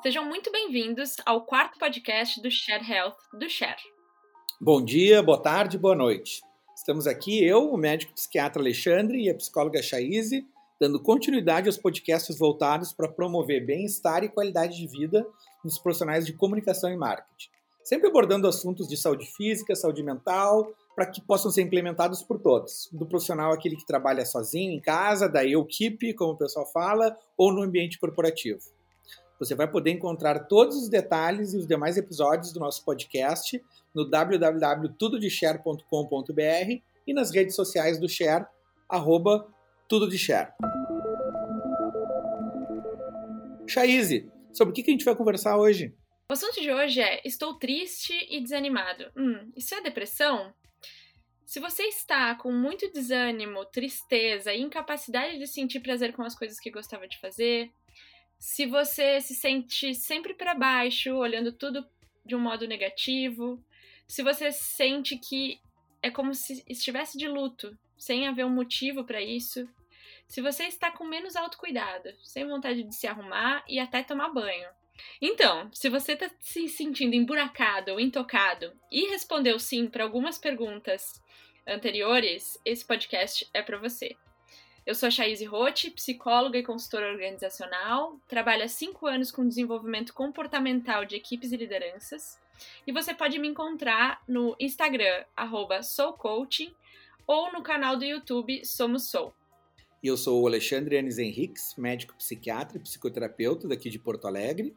Sejam muito bem-vindos ao quarto podcast do Share Health do Share. Bom dia, boa tarde, boa noite. Estamos aqui, eu, o médico psiquiatra Alexandre e a psicóloga Chaize, dando continuidade aos podcasts voltados para promover bem-estar e qualidade de vida nos profissionais de comunicação e marketing. Sempre abordando assuntos de saúde física, saúde mental, para que possam ser implementados por todos. Do profissional aquele que trabalha sozinho em casa, da equipe, como o pessoal fala, ou no ambiente corporativo. Você vai poder encontrar todos os detalhes e os demais episódios do nosso podcast no www.tudodeshare.com.br e nas redes sociais do Share, arroba tudo. Chaize, sobre o que a gente vai conversar hoje? O assunto de hoje é Estou triste e desanimado. Hum, isso é depressão? Se você está com muito desânimo, tristeza e incapacidade de sentir prazer com as coisas que gostava de fazer, se você se sente sempre para baixo, olhando tudo de um modo negativo, se você sente que é como se estivesse de luto, sem haver um motivo para isso, se você está com menos autocuidado, sem vontade de se arrumar e até tomar banho. Então, se você está se sentindo emburacado ou intocado e respondeu sim para algumas perguntas anteriores, esse podcast é para você. Eu sou a Chaise Rotti, psicóloga e consultora organizacional, trabalho há cinco anos com desenvolvimento comportamental de equipes e lideranças. E você pode me encontrar no Instagram, soulcoaching, ou no canal do YouTube Somos Soul. Eu sou o Alexandre Anis Henriques, médico psiquiatra e psicoterapeuta daqui de Porto Alegre.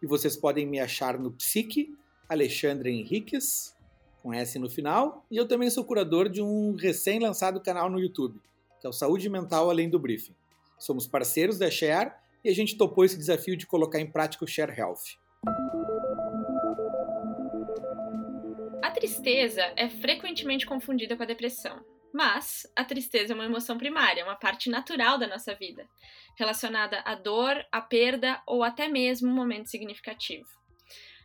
E vocês podem me achar no Psique, Alexandre Henriques, com S no final. E eu também sou curador de um recém-lançado canal no YouTube, que é o Saúde Mental Além do Briefing. Somos parceiros da Share e a gente topou esse desafio de colocar em prática o Share Health. A tristeza é frequentemente confundida com a depressão. Mas a tristeza é uma emoção primária, uma parte natural da nossa vida, relacionada à dor, à perda ou até mesmo um momento significativo.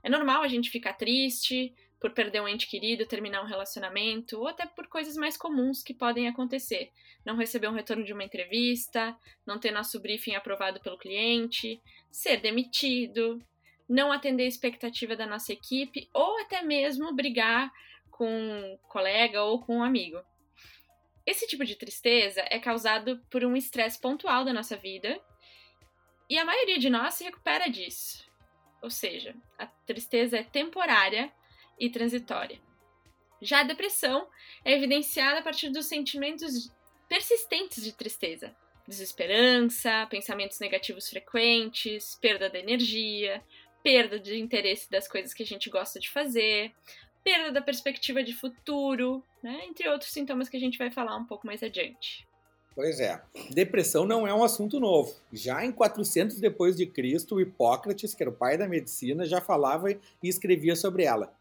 É normal a gente ficar triste, por perder um ente querido, terminar um relacionamento, ou até por coisas mais comuns que podem acontecer. Não receber um retorno de uma entrevista, não ter nosso briefing aprovado pelo cliente, ser demitido, não atender a expectativa da nossa equipe, ou até mesmo brigar com um colega ou com um amigo. Esse tipo de tristeza é causado por um estresse pontual da nossa vida e a maioria de nós se recupera disso. Ou seja, a tristeza é temporária e transitória. Já a depressão é evidenciada a partir dos sentimentos persistentes de tristeza, desesperança, pensamentos negativos frequentes, perda de energia, perda de interesse das coisas que a gente gosta de fazer, perda da perspectiva de futuro, né? entre outros sintomas que a gente vai falar um pouco mais adiante. Pois é, depressão não é um assunto novo. Já em 400 depois de Cristo, Hipócrates, que era o pai da medicina, já falava e escrevia sobre ela.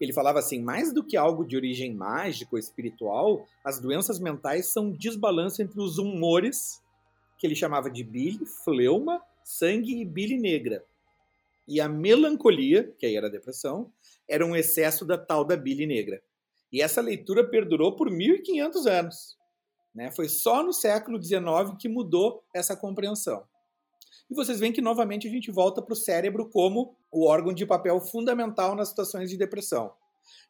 Ele falava assim: mais do que algo de origem mágica ou espiritual, as doenças mentais são um desbalanço entre os humores, que ele chamava de bile, fleuma, sangue e bile negra. E a melancolia, que aí era a depressão, era um excesso da tal da bile negra. E essa leitura perdurou por 1500 anos. Né? Foi só no século XIX que mudou essa compreensão. E vocês veem que novamente a gente volta para o cérebro como o órgão de papel fundamental nas situações de depressão.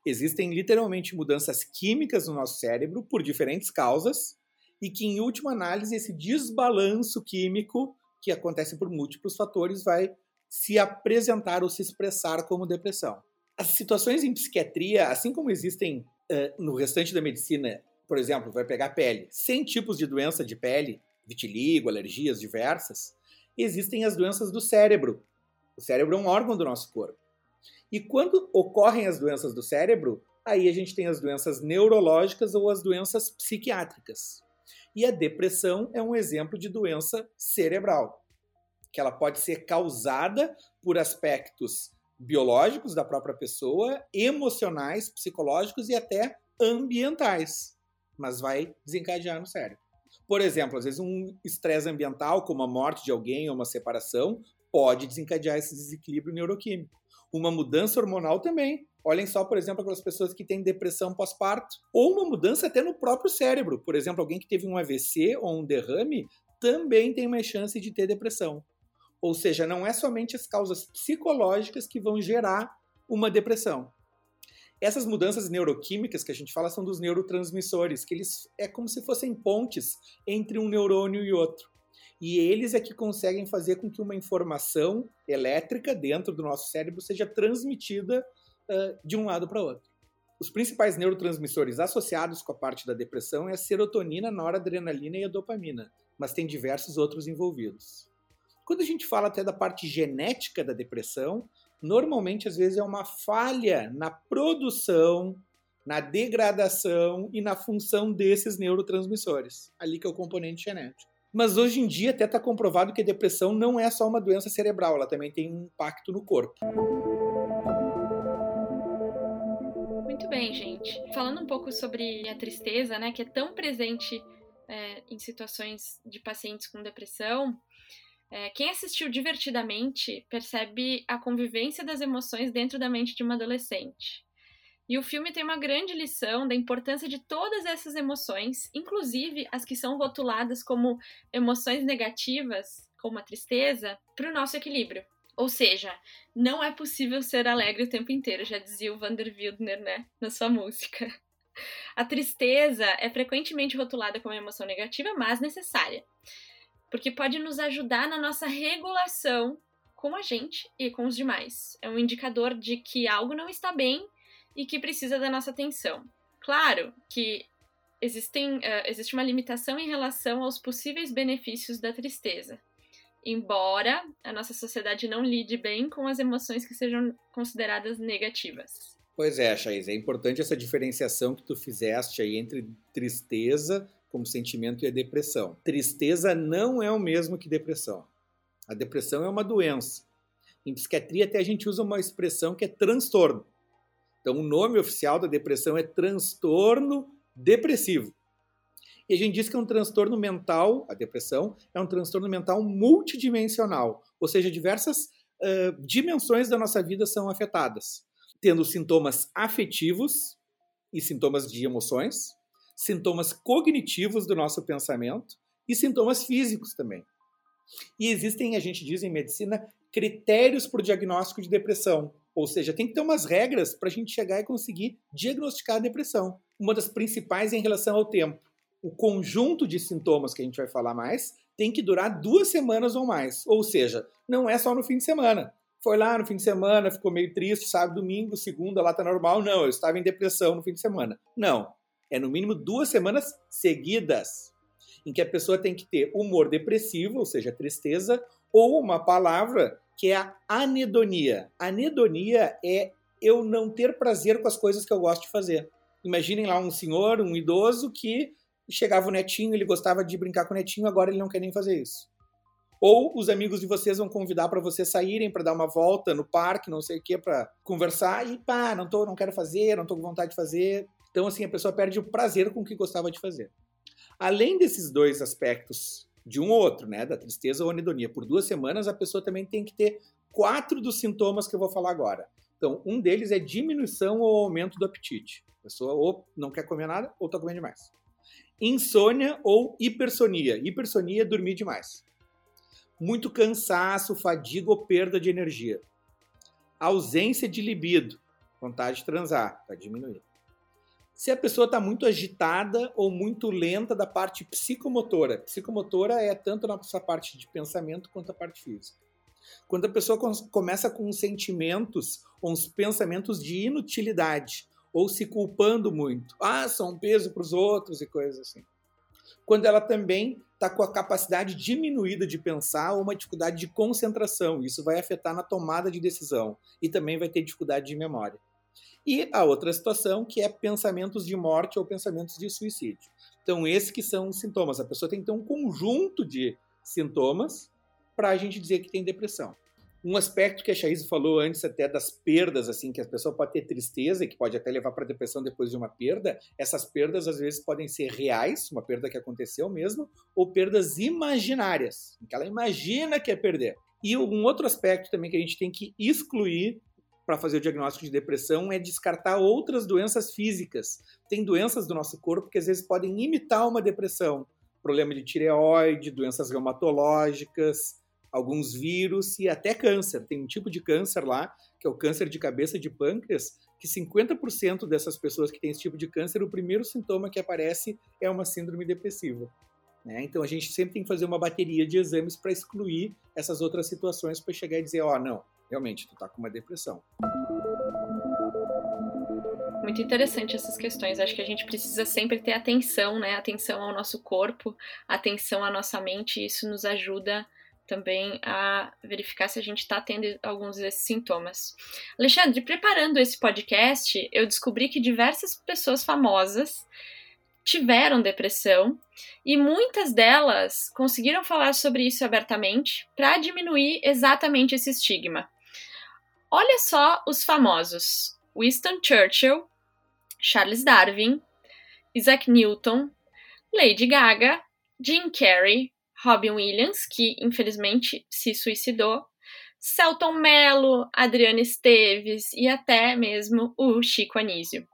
Existem literalmente mudanças químicas no nosso cérebro por diferentes causas e que, em última análise, esse desbalanço químico que acontece por múltiplos fatores vai se apresentar ou se expressar como depressão. As situações em psiquiatria, assim como existem uh, no restante da medicina, por exemplo, vai pegar pele, 100 tipos de doença de pele, vitiligo, alergias diversas, existem as doenças do cérebro. O cérebro é um órgão do nosso corpo. E quando ocorrem as doenças do cérebro, aí a gente tem as doenças neurológicas ou as doenças psiquiátricas. E a depressão é um exemplo de doença cerebral, que ela pode ser causada por aspectos biológicos da própria pessoa, emocionais, psicológicos e até ambientais, mas vai desencadear no cérebro. Por exemplo, às vezes um estresse ambiental, como a morte de alguém ou uma separação, pode desencadear esse desequilíbrio neuroquímico. Uma mudança hormonal também. Olhem só, por exemplo, aquelas pessoas que têm depressão pós-parto. Ou uma mudança até no próprio cérebro. Por exemplo, alguém que teve um AVC ou um derrame também tem mais chance de ter depressão. Ou seja, não é somente as causas psicológicas que vão gerar uma depressão. Essas mudanças neuroquímicas que a gente fala são dos neurotransmissores, que eles é como se fossem pontes entre um neurônio e outro. E eles é que conseguem fazer com que uma informação elétrica dentro do nosso cérebro seja transmitida uh, de um lado para outro. Os principais neurotransmissores associados com a parte da depressão é a serotonina, noradrenalina e a dopamina, mas tem diversos outros envolvidos. Quando a gente fala até da parte genética da depressão, normalmente às vezes é uma falha na produção, na degradação e na função desses neurotransmissores, ali que é o componente genético. Mas hoje em dia até está comprovado que a depressão não é só uma doença cerebral, ela também tem um impacto no corpo. Muito bem, gente. Falando um pouco sobre a tristeza, né, que é tão presente é, em situações de pacientes com depressão, é, quem assistiu divertidamente percebe a convivência das emoções dentro da mente de uma adolescente. E o filme tem uma grande lição da importância de todas essas emoções, inclusive as que são rotuladas como emoções negativas, como a tristeza, para o nosso equilíbrio. Ou seja, não é possível ser alegre o tempo inteiro, já dizia o Vander Wildner, né, na sua música. A tristeza é frequentemente rotulada como emoção negativa, mas necessária, porque pode nos ajudar na nossa regulação com a gente e com os demais. É um indicador de que algo não está bem e que precisa da nossa atenção. Claro que existem, uh, existe uma limitação em relação aos possíveis benefícios da tristeza embora a nossa sociedade não lide bem com as emoções que sejam consideradas negativas. Pois é, Chais, é importante essa diferenciação que tu fizeste aí entre tristeza como sentimento e a depressão. Tristeza não é o mesmo que depressão. A depressão é uma doença. Em psiquiatria até a gente usa uma expressão que é transtorno. Então o nome oficial da depressão é transtorno depressivo. E a gente diz que é um transtorno mental, a depressão, é um transtorno mental multidimensional, ou seja, diversas uh, dimensões da nossa vida são afetadas, tendo sintomas afetivos e sintomas de emoções, sintomas cognitivos do nosso pensamento e sintomas físicos também. E existem, a gente diz em medicina, critérios para o diagnóstico de depressão. Ou seja, tem que ter umas regras para a gente chegar e conseguir diagnosticar a depressão. Uma das principais é em relação ao tempo o conjunto de sintomas que a gente vai falar mais tem que durar duas semanas ou mais. Ou seja, não é só no fim de semana. Foi lá no fim de semana, ficou meio triste, sábado, domingo, segunda, lá tá normal. Não, eu estava em depressão no fim de semana. Não. É no mínimo duas semanas seguidas em que a pessoa tem que ter humor depressivo, ou seja, tristeza, ou uma palavra que é a anedonia. Anedonia é eu não ter prazer com as coisas que eu gosto de fazer. Imaginem lá um senhor, um idoso que chegava o netinho, ele gostava de brincar com o netinho, agora ele não quer nem fazer isso. Ou os amigos de vocês vão convidar para vocês saírem para dar uma volta no parque, não sei o que, para conversar e pá, não tô, não quero fazer, não tô com vontade de fazer. Então assim, a pessoa perde o prazer com o que gostava de fazer. Além desses dois aspectos de um ou outro, né, da tristeza ou anedonia, por duas semanas a pessoa também tem que ter quatro dos sintomas que eu vou falar agora. Então, um deles é diminuição ou aumento do apetite. A pessoa ou não quer comer nada ou está comendo demais insônia ou hipersonia. Hipersonia é dormir demais. Muito cansaço, fadiga ou perda de energia. Ausência de libido, vontade de transar, vai diminuir. Se a pessoa está muito agitada ou muito lenta da parte psicomotora. Psicomotora é tanto na sua parte de pensamento quanto a parte física. Quando a pessoa começa com sentimentos ou uns pensamentos de inutilidade, ou se culpando muito. Ah, são um peso para os outros e coisas assim. Quando ela também está com a capacidade diminuída de pensar ou uma dificuldade de concentração, isso vai afetar na tomada de decisão e também vai ter dificuldade de memória. E a outra situação que é pensamentos de morte ou pensamentos de suicídio. Então, esses que são os sintomas. A pessoa tem que ter um conjunto de sintomas para a gente dizer que tem depressão. Um aspecto que a Chaise falou antes até das perdas, assim, que a pessoa pode ter tristeza e que pode até levar para depressão depois de uma perda, essas perdas às vezes podem ser reais, uma perda que aconteceu mesmo, ou perdas imaginárias, em que ela imagina que é perder. E um outro aspecto também que a gente tem que excluir para fazer o diagnóstico de depressão é descartar outras doenças físicas. Tem doenças do nosso corpo que às vezes podem imitar uma depressão, problema de tireoide, doenças reumatológicas, alguns vírus e até câncer. Tem um tipo de câncer lá, que é o câncer de cabeça de pâncreas, que 50% dessas pessoas que têm esse tipo de câncer, o primeiro sintoma que aparece é uma síndrome depressiva. Né? Então a gente sempre tem que fazer uma bateria de exames para excluir essas outras situações para chegar e dizer, ó, oh, não, realmente tu está com uma depressão. Muito interessante essas questões. Acho que a gente precisa sempre ter atenção, né? Atenção ao nosso corpo, atenção à nossa mente. Isso nos ajuda também a verificar se a gente está tendo alguns desses sintomas. Alexandre, preparando esse podcast, eu descobri que diversas pessoas famosas tiveram depressão e muitas delas conseguiram falar sobre isso abertamente para diminuir exatamente esse estigma. Olha só os famosos: Winston Churchill, Charles Darwin, Isaac Newton, Lady Gaga, Jim Carrey, Robin Williams, que infelizmente se suicidou, Celton Mello, Adriana Esteves e até mesmo o Chico Anísio.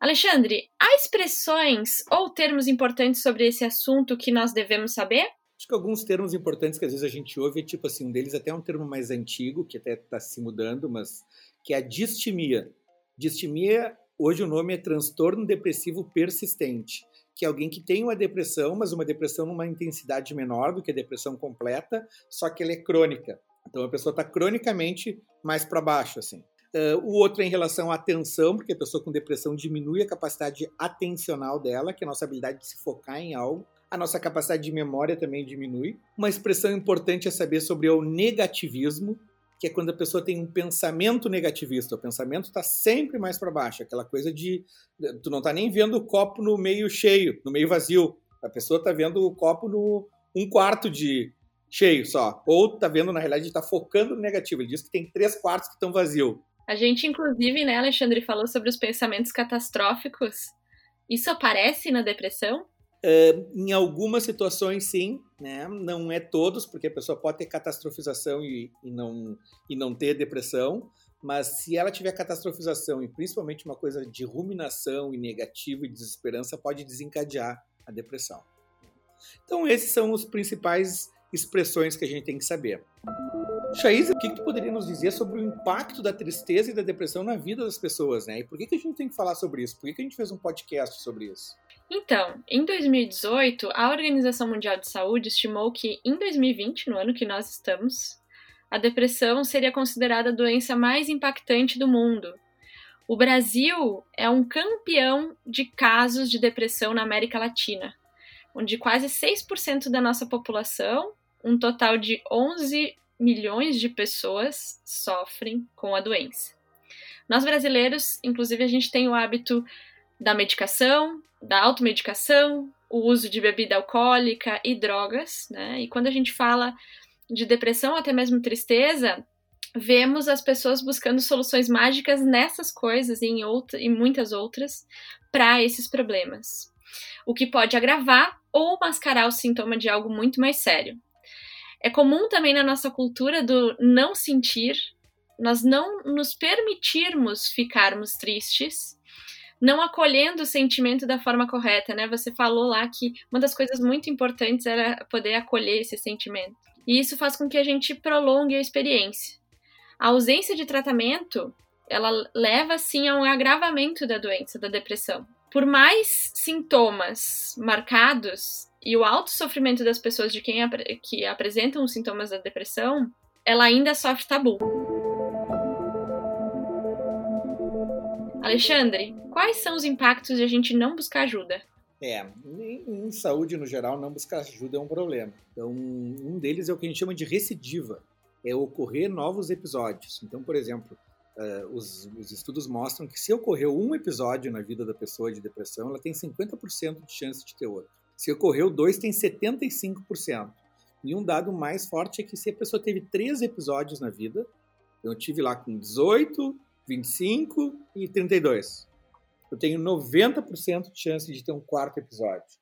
Alexandre, há expressões ou termos importantes sobre esse assunto que nós devemos saber? Acho que alguns termos importantes que às vezes a gente ouve, tipo assim, um deles até é um termo mais antigo, que até está se mudando, mas que é a distimia. Distimia, hoje o nome é transtorno depressivo persistente que é alguém que tem uma depressão, mas uma depressão numa intensidade menor do que a depressão completa, só que ela é crônica. Então a pessoa está cronicamente mais para baixo, assim. Uh, o outro é em relação à atenção, porque a pessoa com depressão diminui a capacidade atencional dela, que é a nossa habilidade de se focar em algo. A nossa capacidade de memória também diminui. Uma expressão importante é saber sobre o negativismo, que é quando a pessoa tem um pensamento negativista. O pensamento está sempre mais para baixo, aquela coisa de tu não está nem vendo o copo no meio cheio, no meio vazio. A pessoa está vendo o copo no um quarto de cheio só, ou está vendo na realidade está focando no negativo. Ele diz que tem três quartos que estão vazios. A gente inclusive, né, Alexandre falou sobre os pensamentos catastróficos. Isso aparece na depressão? Uh, em algumas situações, sim, né? não é todos, porque a pessoa pode ter catastrofização e, e, não, e não ter depressão, mas se ela tiver catastrofização e principalmente uma coisa de ruminação e negativo e desesperança, pode desencadear a depressão. Então, esses são os principais expressões que a gente tem que saber. Chaís, o que, que tu poderia nos dizer sobre o impacto da tristeza e da depressão na vida das pessoas, né? E por que, que a gente tem que falar sobre isso? Por que, que a gente fez um podcast sobre isso? Então, em 2018, a Organização Mundial de Saúde estimou que em 2020, no ano que nós estamos, a depressão seria considerada a doença mais impactante do mundo. O Brasil é um campeão de casos de depressão na América Latina, onde quase 6% da nossa população, um total de 11 milhões de pessoas, sofrem com a doença. Nós brasileiros, inclusive, a gente tem o hábito da medicação, da automedicação, o uso de bebida alcoólica e drogas, né? E quando a gente fala de depressão, até mesmo tristeza, vemos as pessoas buscando soluções mágicas nessas coisas e em, outra, e muitas outras para esses problemas. O que pode agravar ou mascarar o sintoma de algo muito mais sério. É comum também na nossa cultura do não sentir, nós não nos permitirmos ficarmos tristes não acolhendo o sentimento da forma correta, né? Você falou lá que uma das coisas muito importantes era poder acolher esse sentimento. E isso faz com que a gente prolongue a experiência. A ausência de tratamento, ela leva sim a um agravamento da doença, da depressão. Por mais sintomas marcados e o alto sofrimento das pessoas de quem que apresentam os sintomas da depressão, ela ainda sofre tabu. Alexandre, quais são os impactos de a gente não buscar ajuda? É, em, saúde no geral, não buscar ajuda é um problema. Então, um deles é o que a gente chama de recidiva, é ocorrer novos episódios. Então, por exemplo, uh, os, os, estudos mostram que se ocorreu um episódio na vida da pessoa de depressão, ela tem 50% de chance de ter outro. Se ocorreu dois, tem 75%. E um dado mais forte é que se a pessoa teve três episódios na vida, eu tive lá com 18, 25 e 32. Eu tenho 90% de chance de ter um quarto episódio.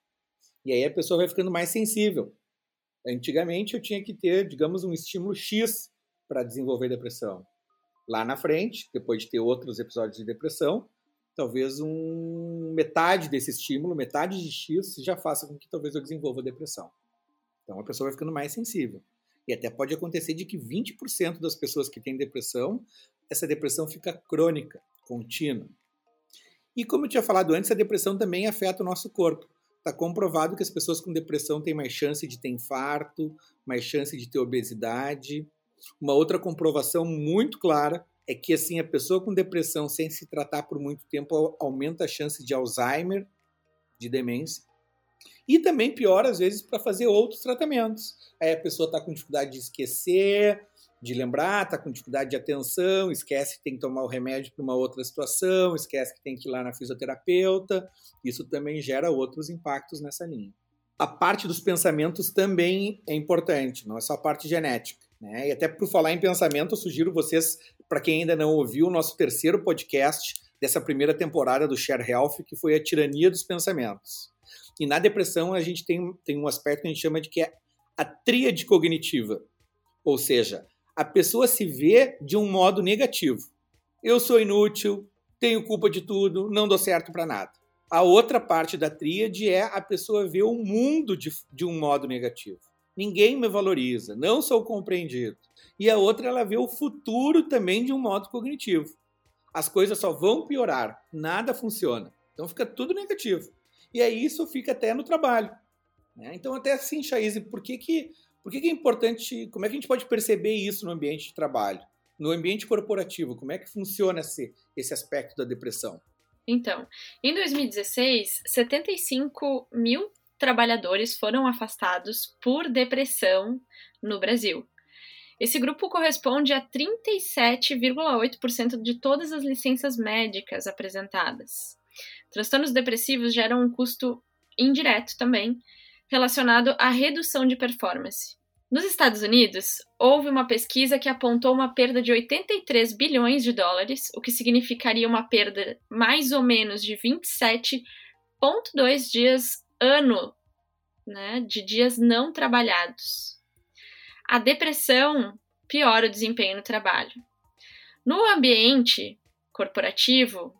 E aí a pessoa vai ficando mais sensível. Antigamente eu tinha que ter, digamos, um estímulo X para desenvolver depressão. Lá na frente, depois de ter outros episódios de depressão, talvez um metade desse estímulo, metade de X, já faça com que talvez eu desenvolva depressão. Então a pessoa vai ficando mais sensível. E até pode acontecer de que 20% das pessoas que têm depressão, essa depressão fica crônica, contínua. E como eu tinha falado antes, a depressão também afeta o nosso corpo. Está comprovado que as pessoas com depressão têm mais chance de ter infarto, mais chance de ter obesidade. Uma outra comprovação muito clara é que assim a pessoa com depressão sem se tratar por muito tempo aumenta a chance de Alzheimer, de demência. E também pior às vezes para fazer outros tratamentos. Aí a pessoa está com dificuldade de esquecer, de lembrar, está com dificuldade de atenção, esquece que tem que tomar o remédio para uma outra situação, esquece que tem que ir lá na fisioterapeuta. Isso também gera outros impactos nessa linha. A parte dos pensamentos também é importante, não é só a parte genética. Né? E até por falar em pensamento, eu sugiro vocês, para quem ainda não ouviu, o nosso terceiro podcast dessa primeira temporada do Share Health, que foi a tirania dos pensamentos. E na depressão a gente tem, tem um aspecto que a gente chama de que é a tríade cognitiva. Ou seja, a pessoa se vê de um modo negativo. Eu sou inútil, tenho culpa de tudo, não dou certo para nada. A outra parte da tríade é a pessoa ver o mundo de, de um modo negativo. Ninguém me valoriza, não sou compreendido. E a outra, ela vê o futuro também de um modo cognitivo. As coisas só vão piorar, nada funciona. Então fica tudo negativo. E aí isso fica até no trabalho. Né? Então, até assim, Chaise, por que, que por que, que é importante? Como é que a gente pode perceber isso no ambiente de trabalho? No ambiente corporativo, como é que funciona esse, esse aspecto da depressão? Então, em 2016, 75 mil trabalhadores foram afastados por depressão no Brasil. Esse grupo corresponde a 37,8% de todas as licenças médicas apresentadas. Transtornos depressivos geram um custo indireto também, relacionado à redução de performance. Nos Estados Unidos, houve uma pesquisa que apontou uma perda de 83 bilhões de dólares, o que significaria uma perda mais ou menos de 27,2 dias ano né, de dias não trabalhados. A depressão piora o desempenho no trabalho. No ambiente corporativo,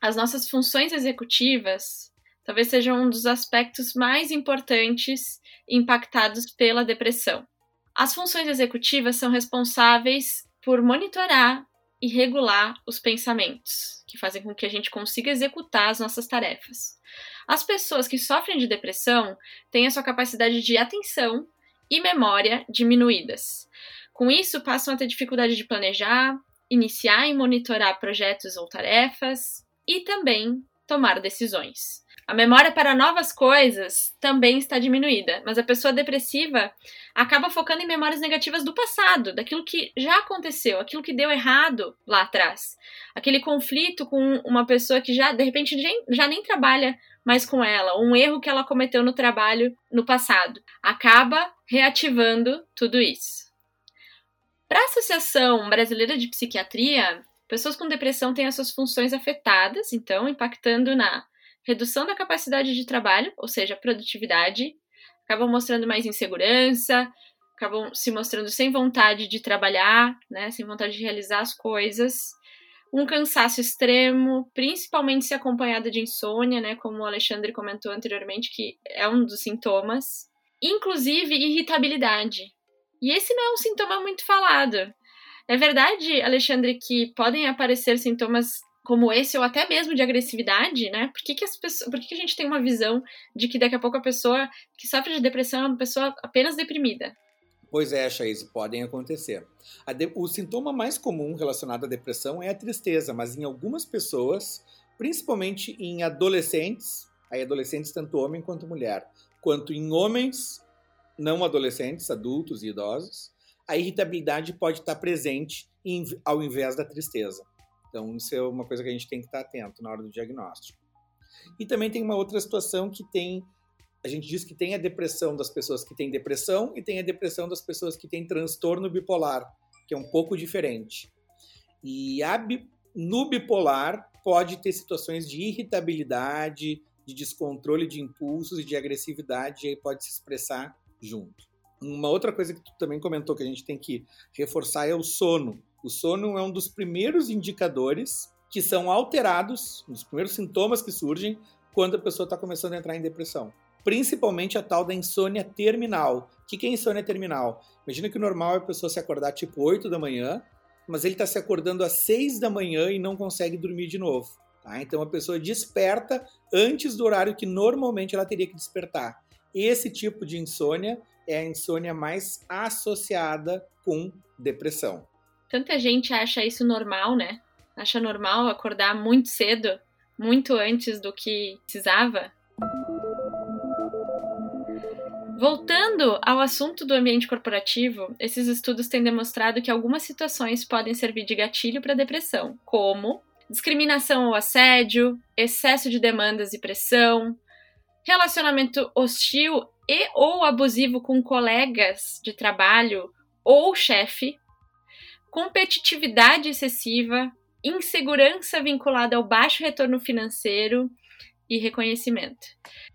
as nossas funções executivas talvez seja um dos aspectos mais importantes impactados pela depressão. As funções executivas são responsáveis por monitorar e regular os pensamentos, que fazem com que a gente consiga executar as nossas tarefas. As pessoas que sofrem de depressão têm a sua capacidade de atenção e memória diminuídas. Com isso, passam a ter dificuldade de planejar, iniciar e monitorar projetos ou tarefas e também tomar decisões. A memória para novas coisas também está diminuída, mas a pessoa depressiva acaba focando em memórias negativas do passado, daquilo que já aconteceu, aquilo que deu errado lá atrás. Aquele conflito com uma pessoa que já, de repente, já nem trabalha mais com ela, um erro que ela cometeu no trabalho no passado. Acaba reativando tudo isso. Para a Associação Brasileira de Psiquiatria, pessoas com depressão têm as suas funções afetadas, então impactando na redução da capacidade de trabalho, ou seja, produtividade, acabam mostrando mais insegurança, acabam se mostrando sem vontade de trabalhar, né, sem vontade de realizar as coisas, um cansaço extremo, principalmente se acompanhado de insônia, né, como o Alexandre comentou anteriormente, que é um dos sintomas, inclusive irritabilidade. E esse não é um sintoma muito falado. É verdade, Alexandre, que podem aparecer sintomas como esse, ou até mesmo de agressividade, né? Por que, que, as pessoas, por que, que a gente tem uma visão de que daqui a pouco a pessoa que sofre de depressão é uma pessoa apenas deprimida? Pois é, Chaise, podem acontecer. De... O sintoma mais comum relacionado à depressão é a tristeza, mas em algumas pessoas, principalmente em adolescentes, aí adolescentes tanto homem quanto mulher, quanto em homens não adolescentes, adultos e idosos, a irritabilidade pode estar presente ao invés da tristeza. Então, isso é uma coisa que a gente tem que estar atento na hora do diagnóstico. E também tem uma outra situação que tem. A gente diz que tem a depressão das pessoas que têm depressão e tem a depressão das pessoas que têm transtorno bipolar, que é um pouco diferente. E a, no bipolar pode ter situações de irritabilidade, de descontrole de impulsos e de agressividade, e aí pode se expressar junto. Uma outra coisa que tu também comentou que a gente tem que reforçar é o sono. O sono é um dos primeiros indicadores que são alterados, um dos primeiros sintomas que surgem quando a pessoa está começando a entrar em depressão. principalmente a tal da insônia terminal. O que é insônia terminal? Imagina que o normal é a pessoa se acordar tipo 8 da manhã, mas ele está se acordando às 6 da manhã e não consegue dormir de novo. Tá? Então a pessoa desperta antes do horário que normalmente ela teria que despertar. Esse tipo de insônia é a insônia mais associada com depressão. Tanta gente acha isso normal, né? Acha normal acordar muito cedo, muito antes do que precisava. Voltando ao assunto do ambiente corporativo, esses estudos têm demonstrado que algumas situações podem servir de gatilho para depressão, como discriminação ou assédio, excesso de demandas e pressão, relacionamento hostil e ou abusivo com colegas de trabalho ou chefe, competitividade excessiva, insegurança vinculada ao baixo retorno financeiro e reconhecimento.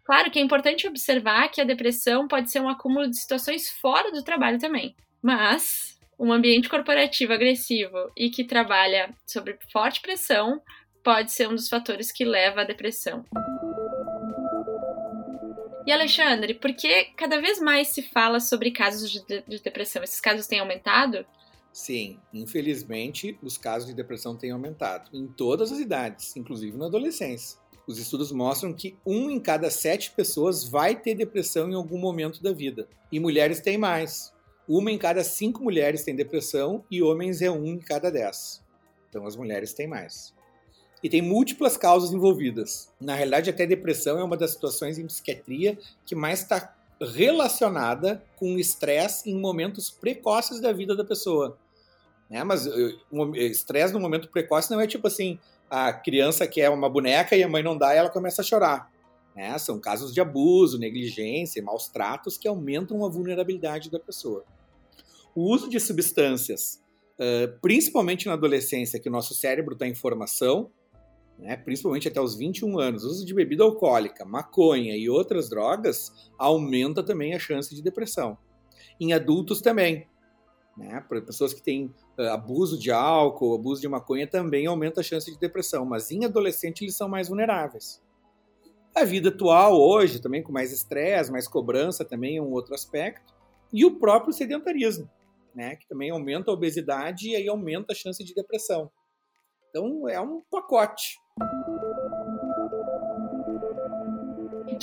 Claro que é importante observar que a depressão pode ser um acúmulo de situações fora do trabalho também, mas um ambiente corporativo agressivo e que trabalha sob forte pressão pode ser um dos fatores que leva à depressão. E Alexandre, por que cada vez mais se fala sobre casos de, de, depressão? Esses casos têm aumentado? Sim, infelizmente os casos de depressão têm aumentado em todas as idades, inclusive na adolescência. Os estudos mostram que um em cada sete pessoas vai ter depressão em algum momento da vida. E mulheres têm mais. Uma em cada cinco mulheres tem depressão e homens é um em cada dez. Então as mulheres têm mais. E tem múltiplas causas envolvidas. Na realidade, até depressão é uma das situações em psiquiatria que mais está relacionada com estresse em momentos precoces da vida da pessoa. Né? Mas estresse no momento precoce não é tipo assim, a criança quer uma boneca e a mãe não dá e ela começa a chorar. Né? São casos de abuso, negligência, maus tratos que aumentam a vulnerabilidade da pessoa. O uso de substâncias, principalmente na adolescência, que o nosso cérebro está em formação, né, principalmente até os 21 anos, o uso de bebida alcoólica, maconha e outras drogas aumenta também a chance de depressão. Em adultos também. Né, para pessoas que têm uh, abuso de álcool, abuso de maconha também aumenta a chance de depressão, mas em adolescente eles são mais vulneráveis. A vida atual hoje, também com mais estresse, mais cobrança, também é um outro aspecto. E o próprio sedentarismo, né, que também aumenta a obesidade e aí aumenta a chance de depressão. Então é um pacote.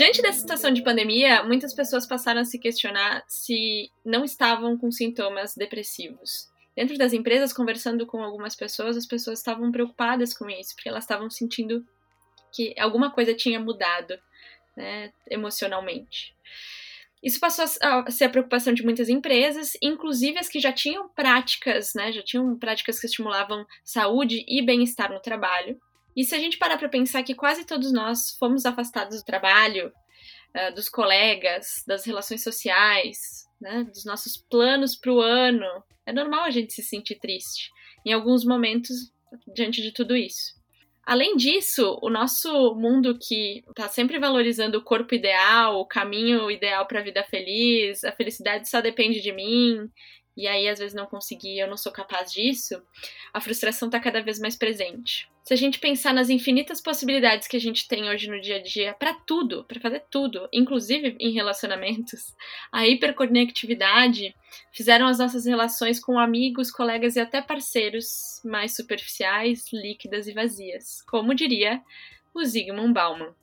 Diante dessa situação de pandemia, muitas pessoas passaram a se questionar se não estavam com sintomas depressivos. Dentro das empresas, conversando com algumas pessoas, as pessoas estavam preocupadas com isso, porque elas estavam sentindo que alguma coisa tinha mudado né, emocionalmente. Isso passou a ser a preocupação de muitas empresas, inclusive as que já tinham práticas, né, já tinham práticas que estimulavam saúde e bem-estar no trabalho. E se a gente parar para pensar que quase todos nós fomos afastados do trabalho, uh, dos colegas, das relações sociais, né, dos nossos planos para o ano, é normal a gente se sentir triste em alguns momentos diante de tudo isso. Além disso, o nosso mundo que está sempre valorizando o corpo ideal, o caminho ideal para a vida feliz, a felicidade só depende de mim, e aí às vezes não consegui, eu não sou capaz disso, a frustração está cada vez mais presente. Se a gente pensar nas infinitas possibilidades que a gente tem hoje no dia a dia para tudo, para fazer tudo, inclusive em relacionamentos, a hiperconectividade fizeram as nossas relações com amigos, colegas e até parceiros mais superficiais, líquidas e vazias, como diria o Zygmunt Bauman.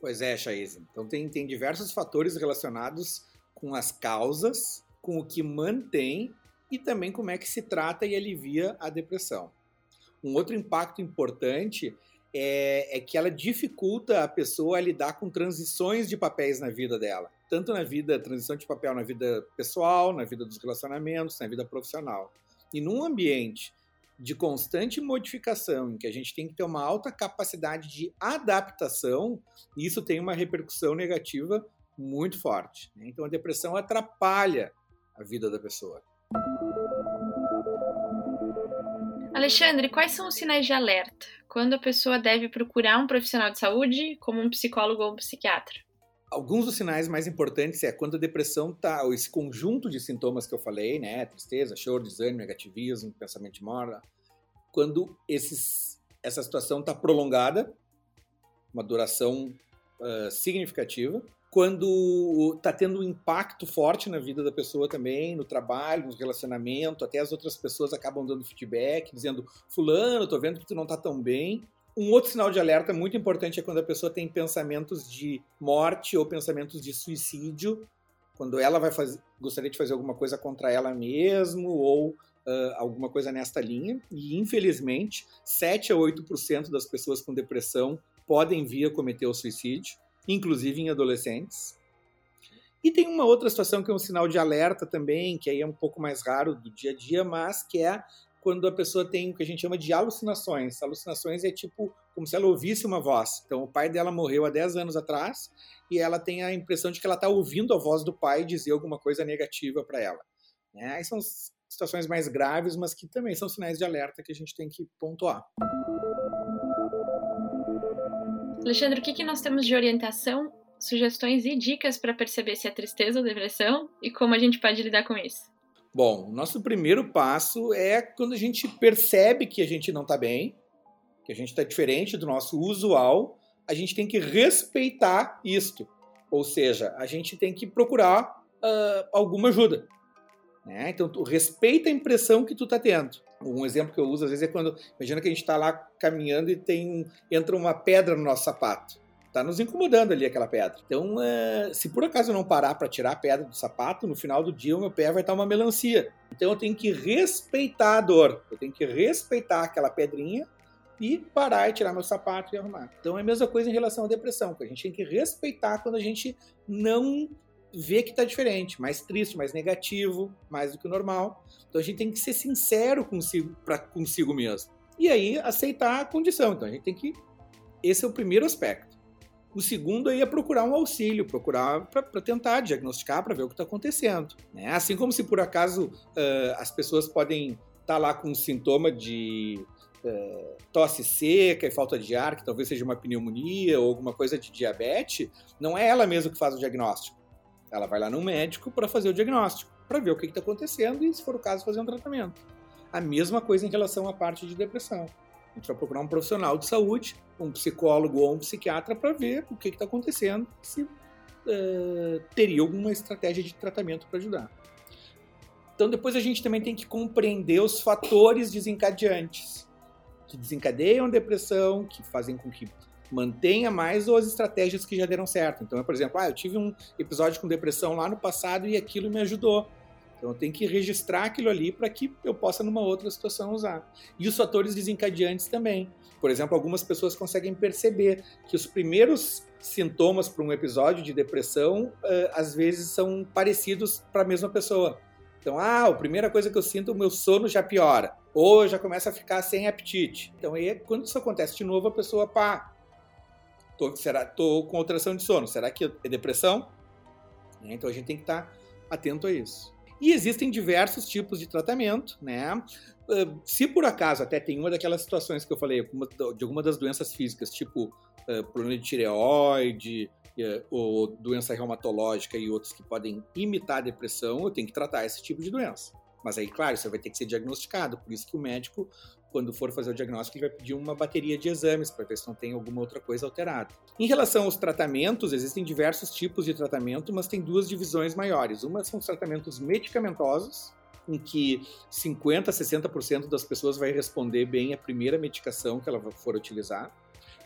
Pois é, Chaise. Então tem, tem diversos fatores relacionados com as causas com o que mantém e também como é que se trata e alivia a depressão. Um outro impacto importante é, é, que ela dificulta a pessoa a lidar com transições de papéis na vida dela. Tanto na vida, transição de papel na vida pessoal, na vida dos relacionamentos, na vida profissional. E num ambiente de constante modificação, em que a gente tem que ter uma alta capacidade de adaptação, isso tem uma repercussão negativa muito forte. Né? Então a depressão atrapalha a vida da pessoa. Alexandre, quais são os sinais de alerta? Quando a pessoa deve procurar um profissional de saúde, como um psicólogo ou um psiquiatra? Alguns dos sinais mais importantes é quando a depressão tá, esse conjunto de sintomas que eu falei, né, tristeza, choro, desânimo, negativismo, pensamento de morte, quando esses, essa situação está prolongada, uma duração uh, significativa, quando está tendo um impacto forte na vida da pessoa também, no trabalho, no relacionamento, até as outras pessoas acabam dando feedback, dizendo: Fulano, tô vendo que tu não tá tão bem. Um outro sinal de alerta muito importante é quando a pessoa tem pensamentos de morte ou pensamentos de suicídio, quando ela vai fazer, gostaria de fazer alguma coisa contra ela mesmo ou uh, alguma coisa nesta linha. E infelizmente, 7 a 8% das pessoas com depressão podem vir a cometer o suicídio inclusive em adolescentes. E tem uma outra situação que é um sinal de alerta também, que aí é um pouco mais raro do dia a dia, mas que é quando a pessoa tem o que a gente chama de alucinações. Alucinações é tipo como se ela ouvisse uma voz. Então, o pai dela morreu há 10 anos atrás e ela tem a impressão de que ela está ouvindo a voz do pai dizer alguma coisa negativa para ela. É, aí são situações mais graves, mas que também são sinais de alerta que a gente tem que pontuar. Alexandre, o que, que nós temos de orientação, sugestões e dicas para perceber se é tristeza ou depressão e como a gente pode lidar com isso? Bom, nosso primeiro passo é quando a gente percebe que a gente não está bem, que a gente está diferente do nosso usual, a gente tem que respeitar isto. Ou seja, a gente tem que procurar uh, alguma ajuda. Né? Então, tu respeita a impressão que tu está tendo. Um exemplo que eu uso às vezes é quando, imagina que a gente está lá caminhando e tem entra uma pedra no nosso sapato. Está nos incomodando ali aquela pedra. Então, uh, se por acaso eu não parar para tirar a pedra do sapato, no final do dia o meu pé vai estar uma melancia. Então eu tenho que respeitar a dor. Eu tenho que respeitar aquela pedrinha e parar e tirar meu sapato e arrumar. Então é a mesma coisa em relação à depressão, que a gente tem que respeitar quando a gente não vê que está diferente, mais triste, mais negativo, mais do que o normal. Então a gente tem que ser sincero consigo, pra, consigo mesmo. E aí aceitar a condição. Então a gente tem que. Esse é o primeiro aspecto. O segundo aí é procurar um auxílio, procurar para tentar diagnosticar, para ver o que está acontecendo. Né? Assim como se por acaso uh, as pessoas podem estar tá lá com um sintoma de uh, tosse seca e falta de ar, que talvez seja uma pneumonia ou alguma coisa de diabetes, não é ela mesma que faz o diagnóstico. Ela vai lá no médico para fazer o diagnóstico, para ver o que está acontecendo e, se for o caso, fazer um tratamento. A mesma coisa em relação à parte de depressão. A gente vai procurar um profissional de saúde, um psicólogo ou um psiquiatra, para ver o que está acontecendo, se uh, teria alguma estratégia de tratamento para ajudar. Então, depois a gente também tem que compreender os fatores desencadeantes que desencadeiam depressão, que fazem com que mantenha mais ou as estratégias que já deram certo. Então, por exemplo, ah, eu tive um episódio com depressão lá no passado e aquilo me ajudou. Então, eu tenho que registrar aquilo ali para que eu possa, numa outra situação, usar. E os fatores desencadeantes também. Por exemplo, algumas pessoas conseguem perceber que os primeiros sintomas para um episódio de depressão, uh, às vezes, são parecidos para a mesma pessoa. Então, ah, a primeira coisa que eu sinto, o meu sono já piora. Ou já começa a ficar sem apetite. Então, aí, quando isso acontece de novo, a pessoa, pá, Tô, será, tô com alteração de sono. Será que é depressão? Né, então a gente tem que estar atento a isso. E existem diversos tipos de tratamento, né? Se por acaso até tem uma daquelas situações que eu falei, de alguma das doenças físicas, tipo uh, problema de tireoide, uh, ou doença reumatológica e outros que podem imitar a depressão, eu tenho que tratar esse tipo de doença. Mas aí, claro, você vai ter que ser diagnosticado, por isso que o médico quando for fazer o diagnóstico, ele vai pedir uma bateria de exames para ver se não tem alguma outra coisa alterada. Em relação aos tratamentos, existem diversos tipos de tratamento, mas tem duas divisões maiores. Uma são os tratamentos medicamentosos, em que 50 a 60% das pessoas vai responder bem a primeira medicação que ela for utilizar,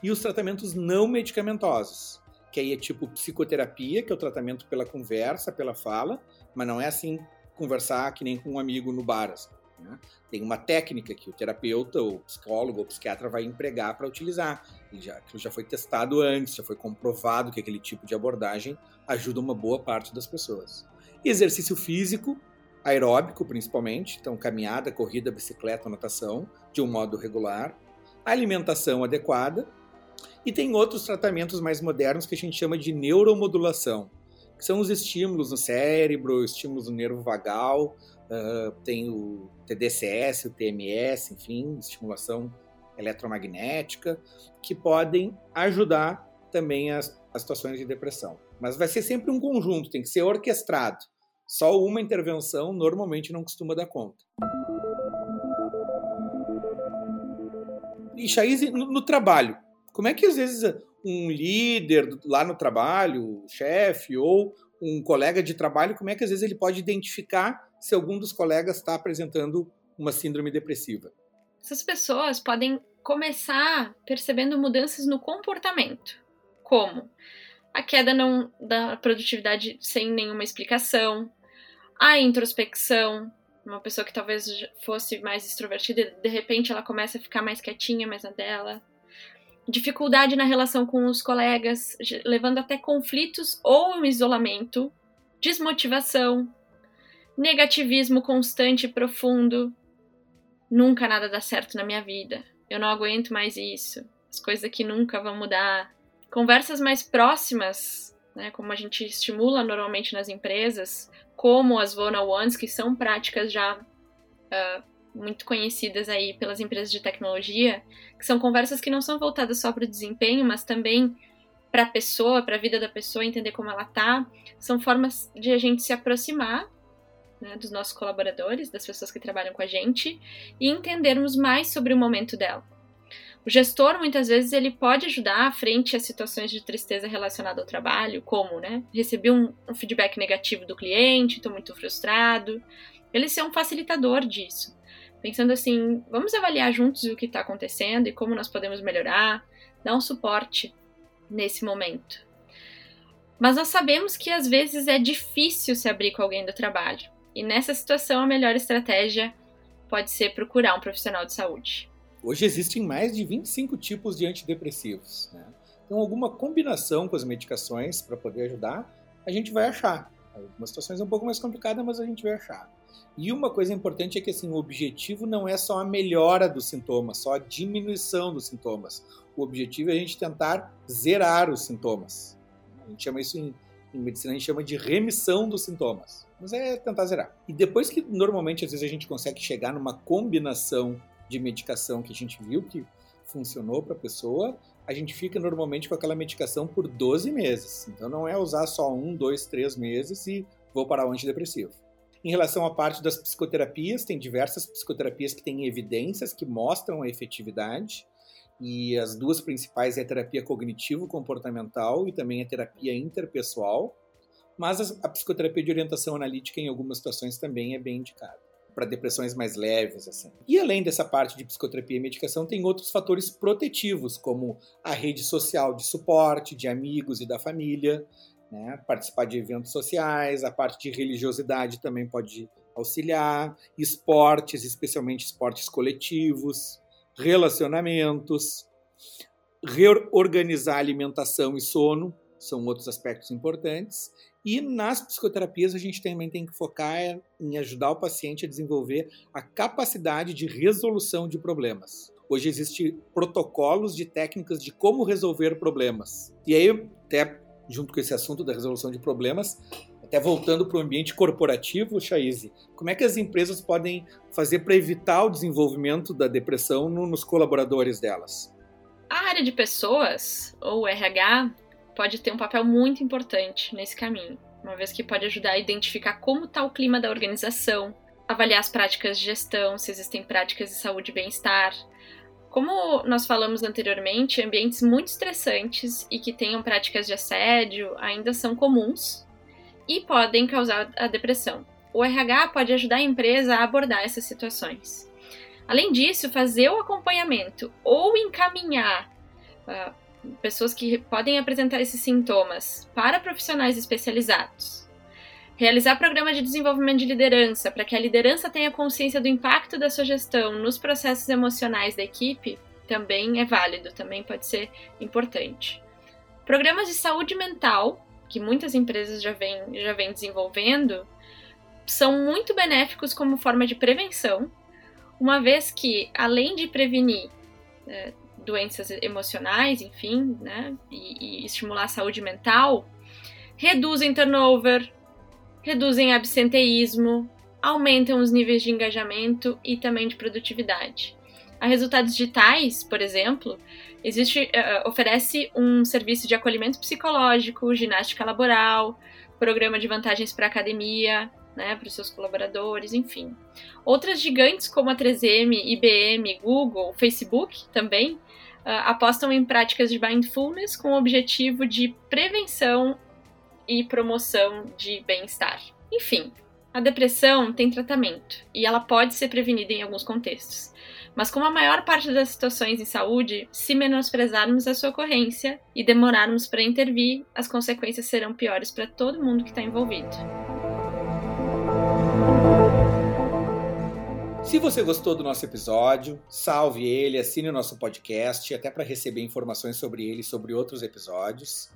e os tratamentos não medicamentosos, que aí é tipo psicoterapia, que é o tratamento pela conversa, pela fala, mas não é assim conversar que nem com um amigo no bar. Assim. Né? Tem uma técnica que o terapeuta, o psicólogo ou psiquiatra vai empregar para utilizar. já, aquilo já foi testado antes, já foi comprovado que aquele tipo de abordagem ajuda uma boa parte das pessoas. exercício físico, aeróbico principalmente, então caminhada, corrida, bicicleta, natação, de um modo regular. Alimentação adequada. E tem outros tratamentos mais modernos que a gente chama de neuromodulação, são os estímulos no cérebro, estímulos no nervo vagal, uh, tem o TDCS, o TMS, enfim, estimulação eletromagnética, que podem ajudar também as, as situações de depressão. Mas vai ser sempre um conjunto, tem que ser orquestrado. Só uma intervenção normalmente não costuma dar conta. E Chaize, no, no trabalho, como é que às vezes um líder lá no trabalho, chefe ou um colega de trabalho, como é que às vezes ele pode identificar se algum dos colegas está apresentando uma síndrome depressiva? Essas pessoas podem começar percebendo mudanças no comportamento, como a queda não, da produtividade sem nenhuma explicação, a introspecção, uma pessoa que talvez fosse mais extrovertida, de repente ela começa a ficar mais quietinha, mais na dela. Dificuldade na relação com os colegas, levando até conflitos ou um isolamento, desmotivação, negativismo constante e profundo. Nunca nada dá certo na minha vida. Eu não aguento mais isso. As coisas aqui nunca vão mudar. Conversas mais próximas, né, como a gente estimula normalmente nas empresas, como as one-on-ones, que são práticas já uh, muito conhecidas aí pelas empresas de tecnologia, que são conversas que não são voltadas só para o desempenho, mas também para a pessoa, para a vida da pessoa, entender como ela tá. São formas de a gente se aproximar né, dos nossos colaboradores, das pessoas que trabalham com a gente, e entendermos mais sobre o momento dela. O gestor, muitas vezes, ele pode ajudar frente a situações de tristeza relacionada ao trabalho, como, né, receber um, um feedback negativo do cliente, estou muito frustrado. Ele ser um facilitador disso. Pensando assim, vamos avaliar juntos o que está acontecendo e como nós podemos melhorar, dar um suporte nesse momento. Mas nós sabemos que às vezes é difícil se abrir com alguém do trabalho. E nessa situação, a melhor estratégia pode ser procurar um profissional de saúde. Hoje existem mais de 25 tipos de antidepressivos. Né? Então, alguma combinação com as medicações para poder ajudar, a gente vai achar. Algumas situações é um pouco mais complicada, mas a gente vai achar. E uma coisa importante é que assim, o objetivo não é só a melhora dos sintomas, só a diminuição dos sintomas. O objetivo é a gente tentar zerar os sintomas. A gente chama isso em, em medicina, a gente chama de remissão dos sintomas. Mas é tentar zerar. E depois que normalmente às vezes a gente consegue chegar numa combinação de medicação que a gente viu que funcionou para a pessoa, a gente fica normalmente com aquela medicação por 12 meses. Então não é usar só um, dois, três meses e vou parar o antidepressivo. Em relação à parte das psicoterapias, tem diversas psicoterapias que têm evidências que mostram a efetividade. E as duas principais é a terapia cognitivo-comportamental e também a terapia interpessoal. Mas a psicoterapia de orientação analítica, em algumas situações, também é bem indicada para depressões mais leves, assim. E além dessa parte de psicoterapia e medicação, tem outros fatores protetivos, como a rede social de suporte, de amigos e da família, né? participar de eventos sociais, a parte de religiosidade também pode auxiliar, esportes, especialmente esportes coletivos, relacionamentos, reorganizar alimentação e sono, são outros aspectos importantes, e nas psicoterapias a gente também tem que focar em ajudar o paciente a desenvolver a capacidade de resolução de problemas. Hoje existem protocolos de técnicas de como resolver problemas. E aí, até junto com esse assunto da resolução de problemas, até voltando para o ambiente corporativo, Chaize, como é que as empresas podem fazer para evitar o desenvolvimento da depressão nos colaboradores delas? A área de pessoas, ou RH, pode ter um papel muito importante nesse caminho, uma vez que pode ajudar a identificar como está o clima da organização, avaliar as práticas de gestão, se existem práticas de saúde e bem-estar. Como nós falamos anteriormente, ambientes muito estressantes e que tenham práticas de assédio ainda são comuns e podem causar a depressão. O RH pode ajudar a empresa a abordar essas situações. Além disso, fazer o acompanhamento ou encaminhar uh, pessoas que podem apresentar esses sintomas para profissionais especializados. Realizar programa de desenvolvimento de liderança para que a liderança tenha consciência do impacto da sua gestão nos processos emocionais da equipe também é válido, também pode ser importante. Programas de saúde mental, que muitas empresas já vêm já vem desenvolvendo, são muito benéficos como forma de prevenção, uma vez que, além de prevenir é, doenças emocionais, enfim, né, e, e estimular a saúde mental, reduzem turnover, reduzem absenteísmo, aumentam os níveis de engajamento e também de produtividade. A Resultados Digitais, por exemplo, existe, uh, oferece um serviço de acolhimento psicológico, ginástica laboral, programa de vantagens para a academia, né, para os seus colaboradores, enfim. Outras gigantes como a 3M, IBM, Google, Facebook também apostam em práticas de mindfulness com o objetivo de prevenção e promoção de bem-estar. Enfim, a depressão tem tratamento e ela pode ser prevenida em alguns contextos. Mas como a maior parte das situações em saúde, se menosprezarmos a sua ocorrência e demorarmos para intervir, as consequências serão piores para todo mundo que está envolvido. Se você gostou do nosso episódio, salve ele, assine o nosso podcast, até para receber informações sobre ele e sobre outros episódios.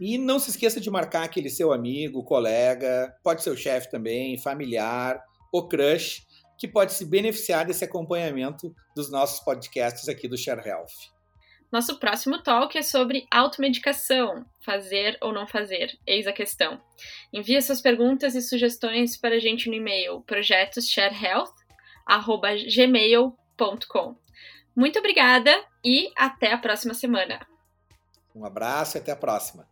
E não se esqueça de marcar aquele seu amigo, colega, pode ser o chefe também, familiar, o crush, que pode se beneficiar desse acompanhamento dos nossos podcasts aqui do Share Health. Nosso próximo talk é sobre automedicação, fazer ou não fazer, eis a questão. Envie suas perguntas e sugestões para a gente no e-mail projetosharehealth@gmail.com. Muito obrigada e até a próxima semana. Um abraço e até a próxima.